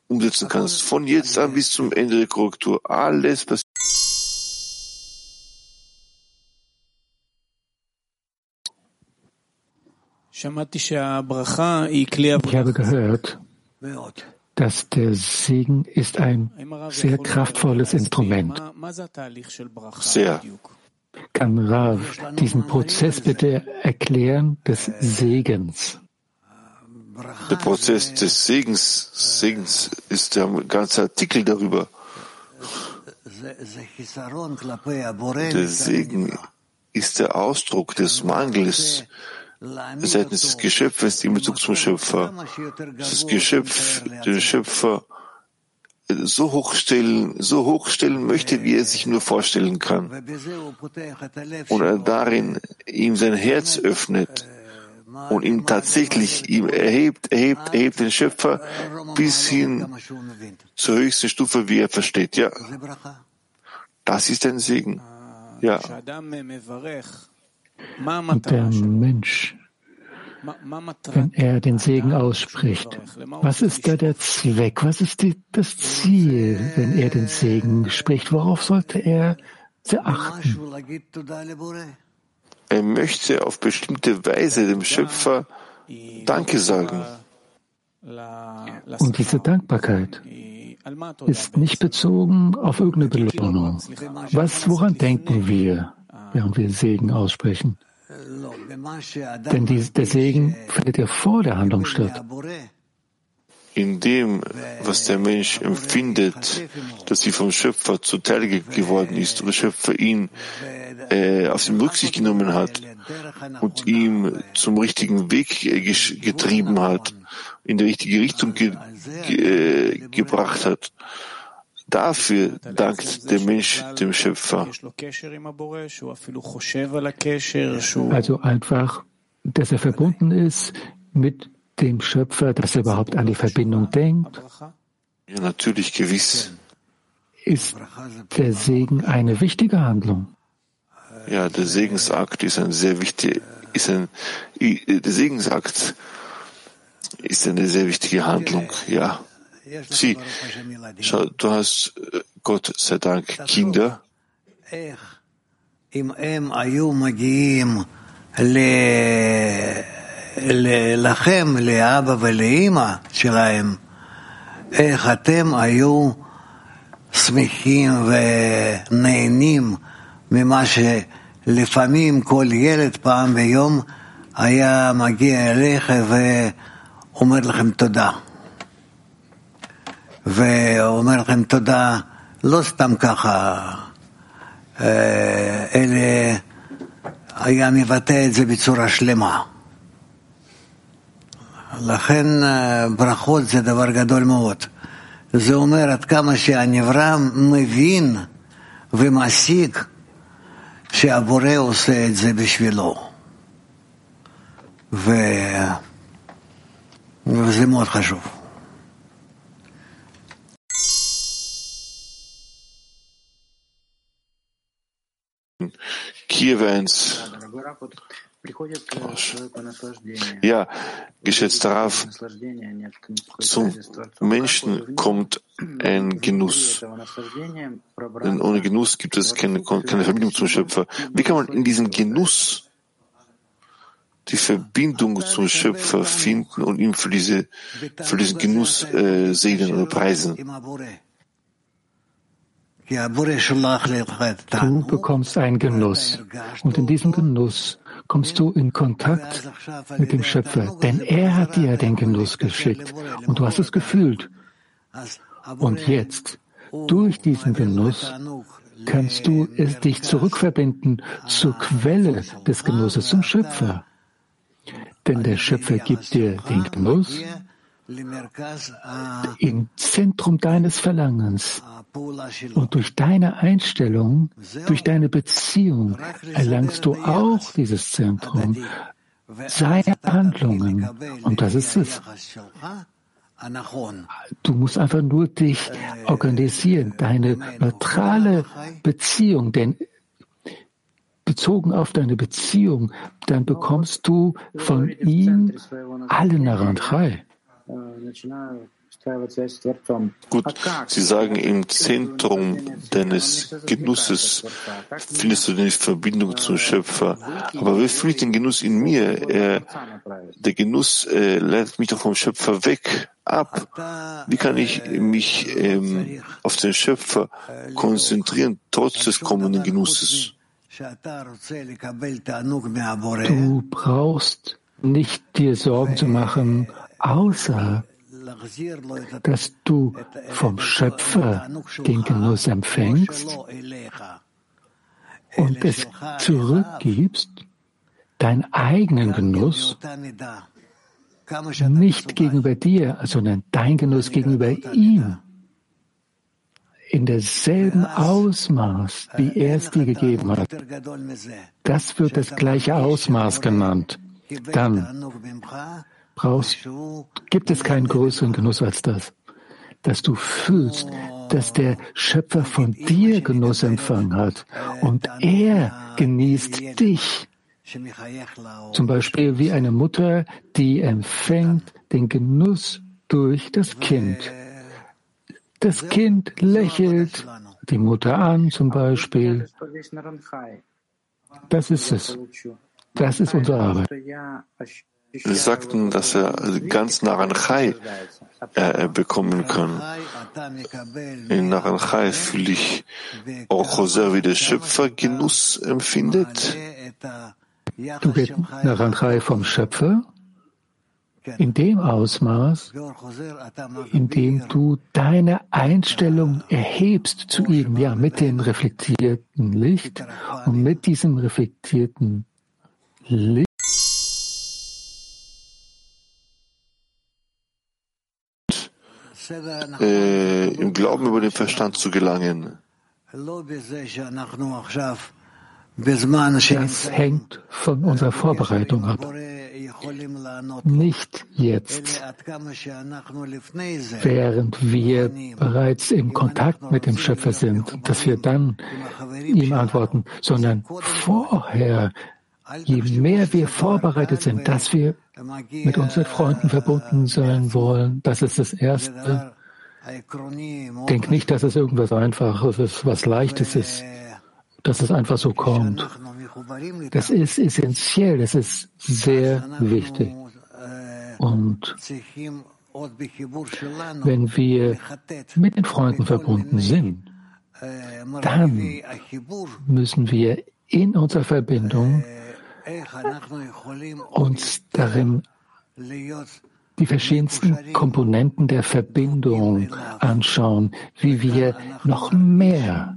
umsetzen kannst. Von jetzt an bis zum Ende der Korrektur. Alles passiert. Ich habe gehört, dass der Segen ist ein sehr kraftvolles Instrument. Sehr. Kann Rav diesen Prozess bitte erklären des Segens? Der Prozess des Segens, Segens ist der ganze Artikel darüber. Der Segen ist der Ausdruck des Mangels seitens des Geschöpfes in Bezug zum Schöpfer. Das Geschöpf, den Schöpfer so hochstellen, so hochstellen möchte, wie er sich nur vorstellen kann. Und er darin ihm sein Herz öffnet und ihm tatsächlich ihm erhebt, erhebt, erhebt den Schöpfer bis hin zur höchsten Stufe, wie er versteht. Ja, das ist ein Segen. Ja. Und der Mensch wenn er den Segen ausspricht. Was ist da der Zweck? Was ist die, das Ziel, wenn er den Segen spricht? Worauf sollte er achten? Er möchte auf bestimmte Weise dem Schöpfer Danke sagen. Und diese Dankbarkeit ist nicht bezogen auf irgendeine Belohnung. Was, woran denken wir, während wir Segen aussprechen? Denn der Segen findet ja vor der Handlung statt. in dem, was der Mensch empfindet, dass sie vom Schöpfer zuteil geworden ist und der Schöpfer ihn äh, auf den Rücksicht genommen hat und ihm zum richtigen Weg getrieben hat, in die richtige Richtung ge ge gebracht hat. Dafür dankt der Mensch dem Schöpfer. Also einfach, dass er verbunden ist mit dem Schöpfer, dass er überhaupt an die Verbindung denkt? Ja, natürlich, gewiss. Ist der Segen eine wichtige Handlung? Ja, der Segensakt ist ein sehr wichtig, ist ein, der Segensakt ist eine sehr wichtige Handlung, ja. Sieh, schau, du hast, Gott sei Dank, Kinder. לכם, לאבא ולאימא שלהם, איך אתם היו שמחים ונהנים ממה שלפעמים כל ילד פעם ביום היה מגיע אליך ואומר לכם תודה. ואומר לכם תודה לא סתם ככה, אלא היה מבטא את זה בצורה שלמה. לכן ברכות זה דבר גדול מאוד. זה אומר עד כמה שהנברא מבין ומעסיק שהבורא עושה את זה בשבילו. ו... וזה מאוד חשוב. Kiew 1. Ja, geschätzter Rav, zum Menschen kommt ein Genuss. Denn ohne Genuss gibt es keine, keine Verbindung zum Schöpfer. Wie kann man in diesem Genuss die Verbindung zum Schöpfer finden und ihm für, diese, für diesen Genuss äh, segnen oder preisen? Du bekommst einen Genuss und in diesem Genuss kommst du in Kontakt mit dem Schöpfer, denn er hat dir den Genuss geschickt und du hast es gefühlt. Und jetzt, durch diesen Genuss, kannst du es dich zurückverbinden zur Quelle des Genusses, zum Schöpfer. Denn der Schöpfer gibt dir den Genuss im Zentrum deines Verlangens. Und durch deine Einstellung, durch deine Beziehung erlangst du auch dieses Zentrum, seine Handlungen. Und das ist es. Du musst einfach nur dich organisieren, deine neutrale Beziehung, denn bezogen auf deine Beziehung, dann bekommst du von ihm alle Narandchai. Gut, Sie sagen, im Zentrum deines Genusses findest du die Verbindung zum Schöpfer. Aber wie fühle ich den Genuss in mir? Er, der Genuss äh, leitet mich doch vom Schöpfer weg, ab. Wie kann ich mich ähm, auf den Schöpfer konzentrieren, trotz des kommenden Genusses? Du brauchst nicht dir Sorgen zu machen, außer dass du vom Schöpfer den Genuss empfängst und es zurückgibst, deinen eigenen Genuss, nicht gegenüber dir, sondern dein Genuss gegenüber ihm, in derselben Ausmaß, wie er es dir gegeben hat. Das wird das gleiche Ausmaß genannt. Dann brauchst, gibt es keinen größeren Genuss als das, dass du fühlst, dass der Schöpfer von dir Genuss empfangen hat und er genießt dich. Zum Beispiel wie eine Mutter, die empfängt den Genuss durch das Kind. Das Kind lächelt die Mutter an zum Beispiel. Das ist es. Das ist unsere Arbeit. Sie sagten, dass er ganz Naranchai äh, bekommen kann. In Naranchai fühle ich auch sehr, wie der Schöpfer Genuss empfindet. Du bist Naranchai vom Schöpfer in dem Ausmaß, in dem du deine Einstellung erhebst zu ihm, ja, mit dem reflektierten Licht und mit diesem reflektierten Licht äh, im Glauben über den Verstand zu gelangen. Das hängt von unserer Vorbereitung ab. Nicht jetzt, während wir bereits im Kontakt mit dem Schöpfer sind, dass wir dann ihm antworten, sondern vorher, je mehr wir vorbereitet sind, dass wir mit unseren Freunden verbunden sein wollen, das ist das Erste. Denk nicht, dass es irgendwas Einfaches ist, was Leichtes ist, dass es einfach so kommt. Das ist essentiell, das ist sehr wichtig. Und wenn wir mit den Freunden verbunden sind, dann müssen wir in unserer Verbindung uns darin die verschiedensten Komponenten der Verbindung anschauen, wie wir noch mehr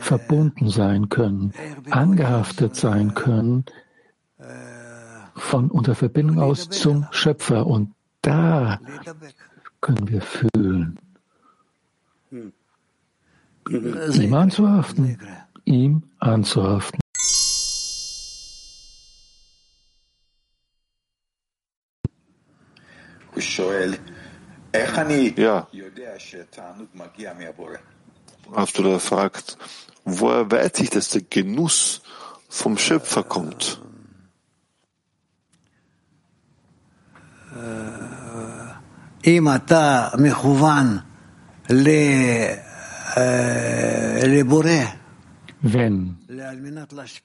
verbunden sein können, angehaftet sein können von unserer Verbindung aus zum Schöpfer. Und da können wir fühlen. Ihm anzuhaften, ihm anzuhaften. Ja. Abdullah fragt, woher weiß ich, dass der Genuss vom Schöpfer kommt? Wenn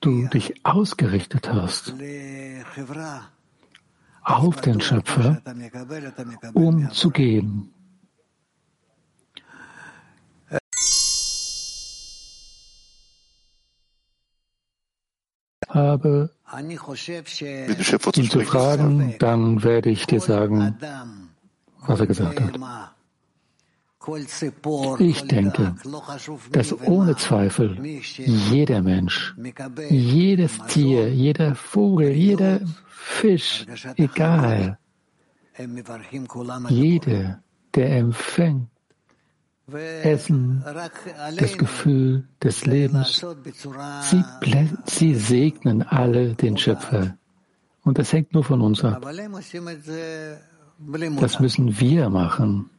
du dich ausgerichtet hast auf den Schöpfer, um zu geben. Habe ihn zu fragen, dann werde ich dir sagen, was er gesagt hat. Ich denke, dass ohne Zweifel jeder Mensch, jedes Tier, jeder Vogel, jeder Fisch, egal, jeder, der empfängt, Essen, das Gefühl des Lebens, sie, sie segnen alle den Schöpfer. Und das hängt nur von uns ab. Das müssen wir machen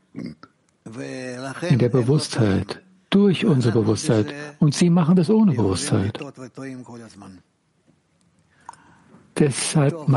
in der Bewusstheit, durch unsere Bewusstheit. Und sie machen das ohne Bewusstheit. Deshalb machen